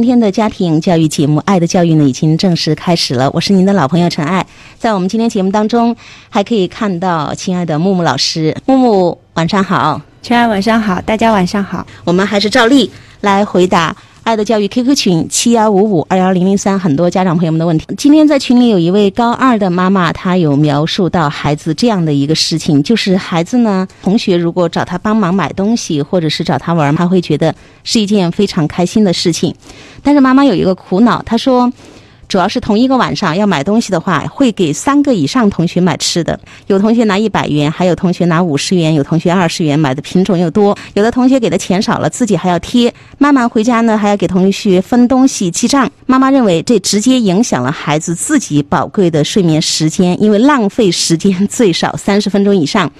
今天的家庭教育节目《爱的教育》呢，已经正式开始了。我是您的老朋友陈爱，在我们今天节目当中，还可以看到亲爱的木木老师。木木，晚上好。陈爱，晚上好。大家晚上好。我们还是照例来回答。爱的教育 QQ 群七幺五五二幺零零三，很多家长朋友们的问题。今天在群里有一位高二的妈妈，她有描述到孩子这样的一个事情，就是孩子呢，同学如果找他帮忙买东西，或者是找他玩，他会觉得是一件非常开心的事情。但是妈妈有一个苦恼，她说。主要是同一个晚上要买东西的话，会给三个以上同学买吃的。有同学拿一百元，还有同学拿五十元，有同学二十元，买的品种又多。有的同学给的钱少了，自己还要贴。妈妈回家呢，还要给同学分东西记账。妈妈认为这直接影响了孩子自己宝贵的睡眠时间，因为浪费时间最少三十分钟以上。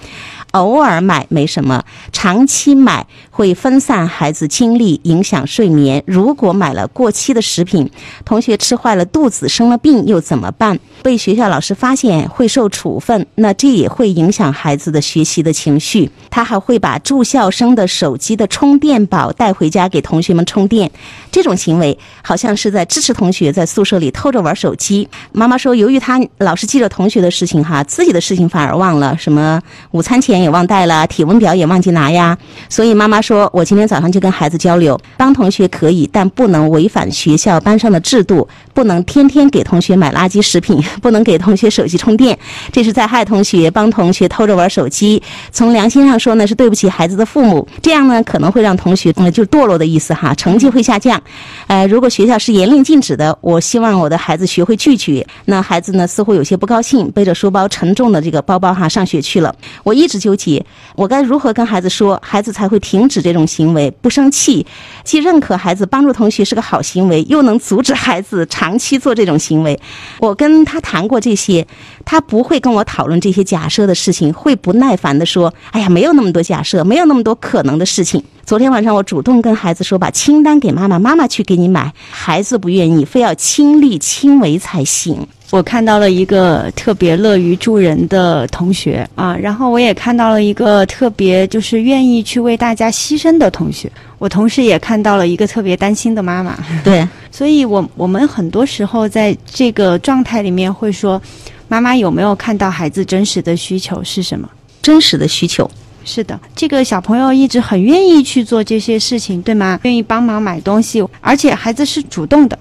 偶尔买没什么，长期买会分散孩子精力，影响睡眠。如果买了过期的食品，同学吃坏了肚子，生了病又怎么办？被学校老师发现会受处分，那这也会影响孩子的学习的情绪。他还会把住校生的手机的充电宝带回家给同学们充电，这种行为好像是在支持同学在宿舍里偷着玩手机。妈妈说，由于他老是记着同学的事情哈，自己的事情反而忘了，什么午餐钱。也忘带了，体温表也忘记拿呀，所以妈妈说，说我今天早上就跟孩子交流，帮同学可以，但不能违反学校班上的制度，不能天天给同学买垃圾食品，不能给同学手机充电，这是在害同学，帮同学偷着玩手机。从良心上说呢，是对不起孩子的父母，这样呢可能会让同学嗯就堕落的意思哈，成绩会下降。呃，如果学校是严令禁止的，我希望我的孩子学会拒绝。那孩子呢似乎有些不高兴，背着书包沉重的这个包包哈上学去了。我一直。纠结，我该如何跟孩子说，孩子才会停止这种行为，不生气？既认可孩子帮助同学是个好行为，又能阻止孩子长期做这种行为。我跟他谈过这些，他不会跟我讨论这些假设的事情，会不耐烦的说：“哎呀，没有那么多假设，没有那么多可能的事情。”昨天晚上我主动跟孩子说，把清单给妈妈，妈妈去给你买。孩子不愿意，非要亲力亲为才行。我看到了一个特别乐于助人的同学啊，然后我也看到了一个特别就是愿意去为大家牺牲的同学。我同时也看到了一个特别担心的妈妈。对，所以我我们很多时候在这个状态里面会说，妈妈有没有看到孩子真实的需求是什么？真实的需求是的，这个小朋友一直很愿意去做这些事情，对吗？愿意帮忙买东西，而且孩子是主动的。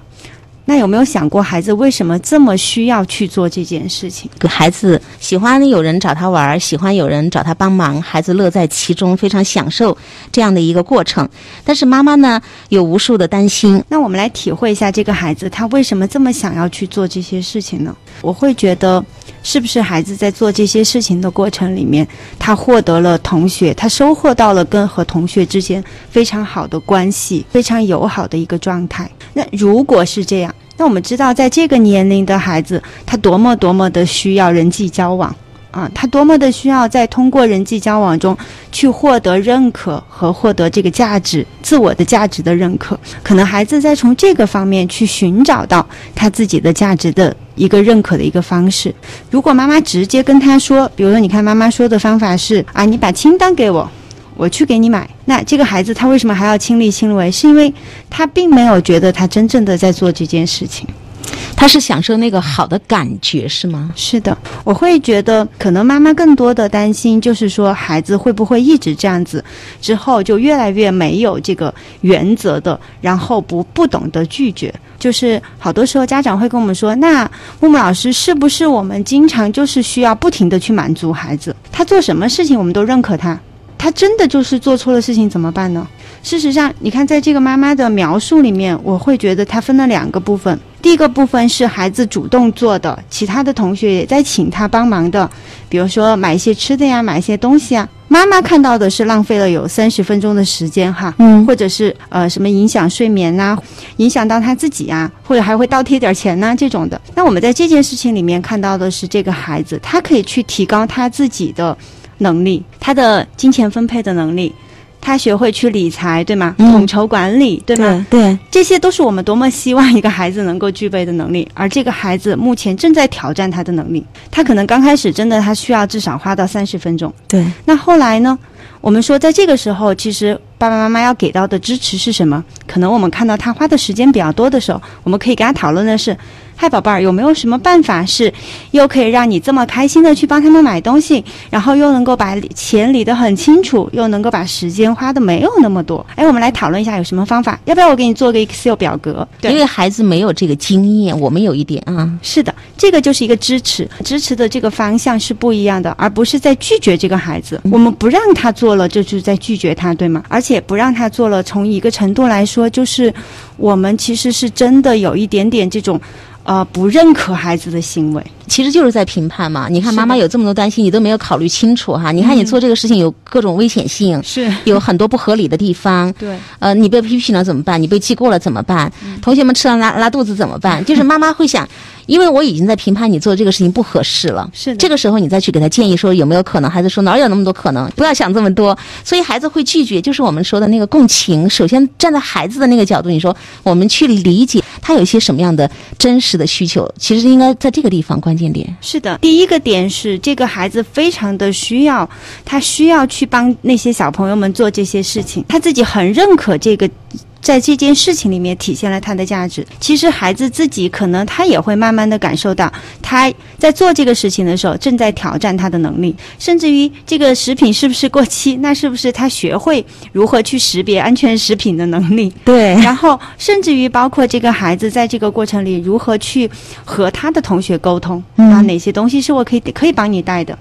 那有没有想过，孩子为什么这么需要去做这件事情？孩子喜欢有人找他玩，喜欢有人找他帮忙，孩子乐在其中，非常享受这样的一个过程。但是妈妈呢，有无数的担心。那我们来体会一下，这个孩子他为什么这么想要去做这些事情呢？我会觉得，是不是孩子在做这些事情的过程里面，他获得了同学，他收获到了跟和同学之间非常好的关系，非常友好的一个状态。那如果是这样，那我们知道，在这个年龄的孩子，他多么多么的需要人际交往啊！他多么的需要在通过人际交往中去获得认可和获得这个价值、自我的价值的认可。可能孩子在从这个方面去寻找到他自己的价值的一个认可的一个方式。如果妈妈直接跟他说，比如说，你看妈妈说的方法是啊，你把清单给我。我去给你买，那这个孩子他为什么还要亲力亲为？是因为他并没有觉得他真正的在做这件事情，他是享受那个好的感觉，是吗？是的，我会觉得可能妈妈更多的担心就是说孩子会不会一直这样子，之后就越来越没有这个原则的，然后不不懂得拒绝。就是好多时候家长会跟我们说，那木木老师是不是我们经常就是需要不停的去满足孩子，他做什么事情我们都认可他。他真的就是做错了事情怎么办呢？事实上，你看，在这个妈妈的描述里面，我会觉得她分了两个部分。第一个部分是孩子主动做的，其他的同学也在请他帮忙的，比如说买一些吃的呀，买一些东西啊。妈妈看到的是浪费了有三十分钟的时间哈，嗯，或者是呃什么影响睡眠呐，影响到他自己啊，或者还会倒贴点钱呐这种的。那我们在这件事情里面看到的是这个孩子，他可以去提高他自己的。能力，他的金钱分配的能力，他学会去理财，对吗？统筹管理，对吗？对，这些都是我们多么希望一个孩子能够具备的能力。而这个孩子目前正在挑战他的能力。他可能刚开始真的他需要至少花到三十分钟。对。那后来呢？我们说，在这个时候，其实爸爸妈妈要给到的支持是什么？可能我们看到他花的时间比较多的时候，我们可以跟他讨论的是。嗨，宝贝儿，有没有什么办法是又可以让你这么开心的去帮他们买东西，然后又能够把钱理得很清楚，又能够把时间花的没有那么多？哎，我们来讨论一下有什么方法？要不要我给你做个 Excel 表格？因为孩子没有这个经验，我们有一点啊。是的，这个就是一个支持，支持的这个方向是不一样的，而不是在拒绝这个孩子。我们不让他做了，这就是在拒绝他，对吗？而且不让他做了，从一个程度来说，就是我们其实是真的有一点点这种。呃，不认可孩子的行为，其实就是在评判嘛。你看，妈妈有这么多担心，你都没有考虑清楚哈。你看，你做这个事情有各种危险性，是有很多不合理的地方。对，呃，你被批评了怎么办？你被记过了怎么办？同学们吃了拉拉肚子怎么办？就是妈妈会想。因为我已经在评判你做这个事情不合适了，是这个时候你再去给他建议说有没有可能，孩子说哪有那么多可能，不要想这么多，所以孩子会拒绝。就是我们说的那个共情，首先站在孩子的那个角度，你说我们去理解他有一些什么样的真实的需求，其实应该在这个地方关键点。是的，第一个点是这个孩子非常的需要，他需要去帮那些小朋友们做这些事情，他自己很认可这个。在这件事情里面体现了他的价值。其实孩子自己可能他也会慢慢的感受到，他在做这个事情的时候正在挑战他的能力，甚至于这个食品是不是过期，那是不是他学会如何去识别安全食品的能力？对。然后甚至于包括这个孩子在这个过程里如何去和他的同学沟通啊，哪些东西是我可以可以帮你带的。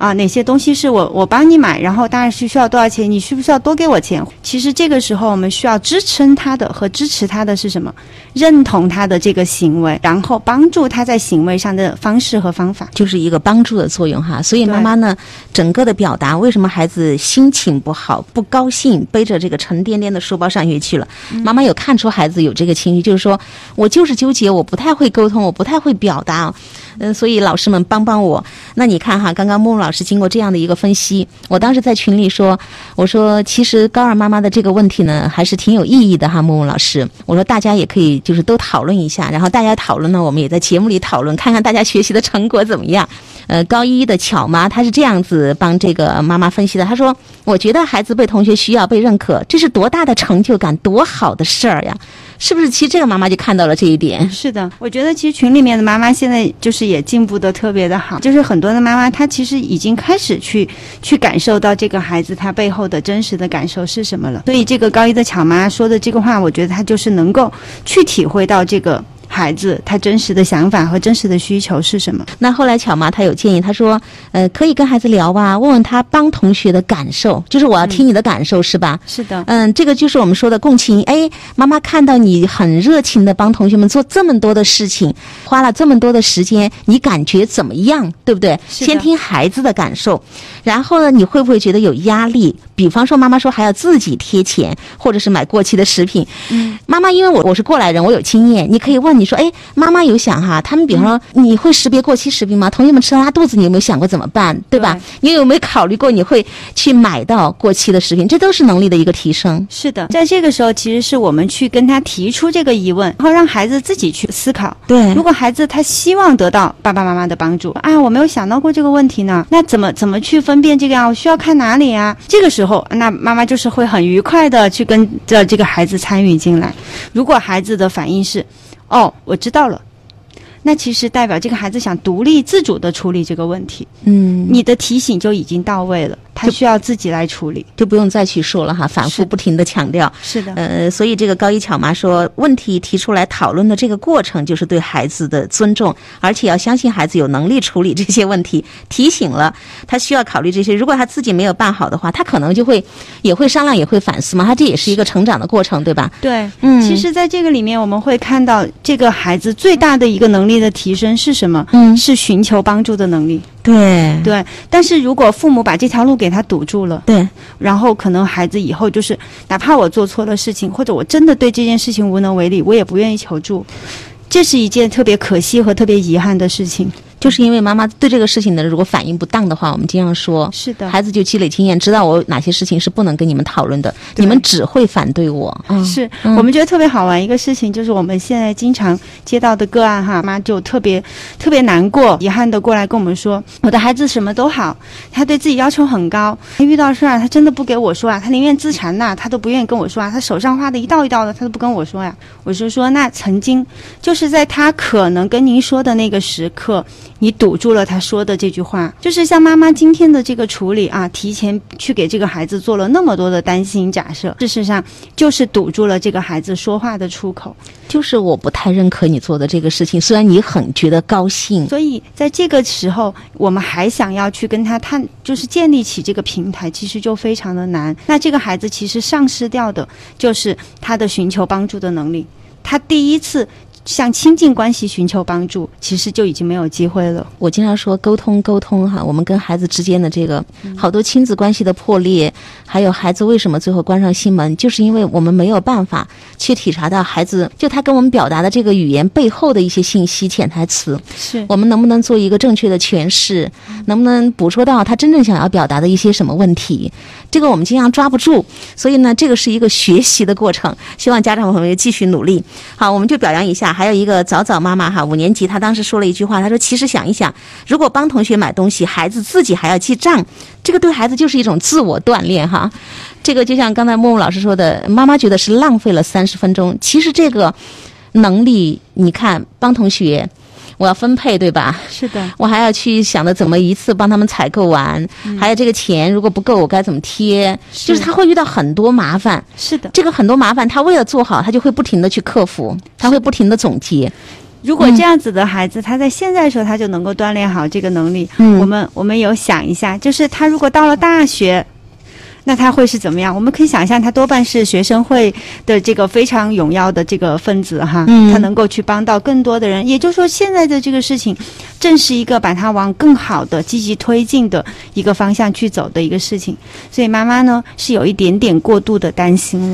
啊，哪些东西是我我帮你买，然后当然是需要多少钱，你需不需要多给我钱？其实这个时候我们需要支撑他的和支持他的是什么？认同他的这个行为，然后帮助他在行为上的方式和方法，就是一个帮助的作用哈。所以妈妈呢，整个的表达为什么孩子心情不好、不高兴，背着这个沉甸甸的书包上学去了？妈妈有看出孩子有这个情绪，就是说我就是纠结，我不太会沟通，我不太会表达。嗯，所以老师们帮帮我。那你看哈，刚刚木木老师经过这样的一个分析，我当时在群里说，我说其实高二妈妈的这个问题呢，还是挺有意义的哈，木木老师。我说大家也可以就是都讨论一下，然后大家讨论呢，我们也在节目里讨论，看看大家学习的成果怎么样。呃，高一的巧妈她是这样子帮这个妈妈分析的，她说：“我觉得孩子被同学需要、被认可，这是多大的成就感，多好的事儿呀！是不是？其实这个妈妈就看到了这一点。是的，我觉得其实群里面的妈妈现在就是也进步的特别的好，就是很多的妈妈她其实已经开始去去感受到这个孩子他背后的真实的感受是什么了。所以这个高一的巧妈说的这个话，我觉得她就是能够去体会到这个。”孩子他真实的想法和真实的需求是什么？那后来巧妈她有建议，她说，呃，可以跟孩子聊吧，问问他帮同学的感受，就是我要听你的感受，是吧？是的。嗯，这个就是我们说的共情。哎，妈妈看到你很热情的帮同学们做这么多的事情，花了这么多的时间，你感觉怎么样？对不对？先听孩子的感受，然后呢，你会不会觉得有压力？比方说，妈妈说还要自己贴钱，或者是买过期的食品。嗯，妈妈，因为我我是过来人，我有经验，你可以问你说，哎，妈妈有想哈，他们比方说你会识别过期食品吗？同学们吃了拉肚子，你有没有想过怎么办？对吧？你有没有考虑过你会去买到过期的食品？这都是能力的一个提升。是的，在这个时候，其实是我们去跟他提出这个疑问，然后让孩子自己去思考。对，如果孩子他希望得到爸爸妈妈的帮助啊，我没有想到过这个问题呢，那怎么怎么去分辨这个啊？我需要看哪里啊？这个时候。那妈妈就是会很愉快的去跟着这个孩子参与进来。如果孩子的反应是，哦，我知道了。那其实代表这个孩子想独立自主的处理这个问题，嗯，你的提醒就已经到位了，他需要自己来处理，就不用再去说了哈，反复不停的强调，是的，呃，所以这个高一巧妈说，问题提出来讨论的这个过程就是对孩子的尊重，而且要相信孩子有能力处理这些问题，提醒了他需要考虑这些，如果他自己没有办好的话，他可能就会也会商量，也会反思嘛，他这也是一个成长的过程，对吧？对，嗯，其实在这个里面我们会看到这个孩子最大的一个能力。力的提升是什么？嗯，是寻求帮助的能力。对对，但是如果父母把这条路给他堵住了，对，然后可能孩子以后就是，哪怕我做错了事情，或者我真的对这件事情无能为力，我也不愿意求助，这是一件特别可惜和特别遗憾的事情。就是因为妈妈对这个事情呢，如果反应不当的话，我们经常说，是的，孩子就积累经验，知道我哪些事情是不能跟你们讨论的，你们只会反对我。嗯是、嗯我们觉得特别好玩一个事情，就是我们现在经常接到的个案哈，妈就特别特别难过、遗憾的过来跟我们说，我的孩子什么都好，他对自己要求很高，他遇到事儿啊，他真的不给我说啊，他宁愿自残呐、他都不愿意跟我说啊，他手上画的一道一道的，他都不跟我说呀。我是说，那曾经就是在他可能跟您说的那个时刻，你堵住了他说的这句话，就是像妈妈今天的这个处理啊，提前去给这个孩子做了那么多的担心假设，事实上就是堵住了这个孩子说话的出口。就是我不太认可你做的这个事情，虽然你很觉得高兴，所以在这个时候，我们还想要去跟他探，就是建立起这个平台，其实就非常的难。那这个孩子其实丧失掉的就是他的寻求帮助的能力。他第一次向亲近关系寻求帮助，其实就已经没有机会了。我经常说沟通沟通哈，我们跟孩子之间的这个好多亲子关系的破裂，还有孩子为什么最后关上心门，就是因为我们没有办法去体察到孩子就他跟我们表达的这个语言背后的一些信息潜台词，是。我们能不能做一个正确的诠释，能不能捕捉到他真正想要表达的一些什么问题，这个我们经常抓不住，所以呢，这个是一个学习的过程，希望家长朋友继续努力。好，我们就表扬一下，还有一个早早妈妈哈，五年级，她当时说了一句话，她说：“其实想一想，如果帮同学买东西，孩子自己还要记账，这个对孩子就是一种自我锻炼哈。”这个就像刚才木木老师说的，妈妈觉得是浪费了三十分钟，其实这个能力，你看帮同学，我要分配对吧？是的，我还要去想着怎么一次帮他们采购完，还有这个钱如果不够我该怎么贴，就是他会遇到很多麻烦。是的。这个很多麻烦，他为了做好，他就会不停的去克服，他会不停的总结。如果这样子的孩子，他在现在的时候他就能够锻炼好这个能力。嗯我们我们有想一下，就是他如果到了大学。那他会是怎么样？我们可以想象，他多半是学生会的这个非常荣耀的这个分子哈，嗯他能够去帮到更多的人。也就是说，现在的这个事情，正是一个把他往更好的、积极推进的一个方向去走的一个事情。所以妈妈呢是有一点点过度的担心了。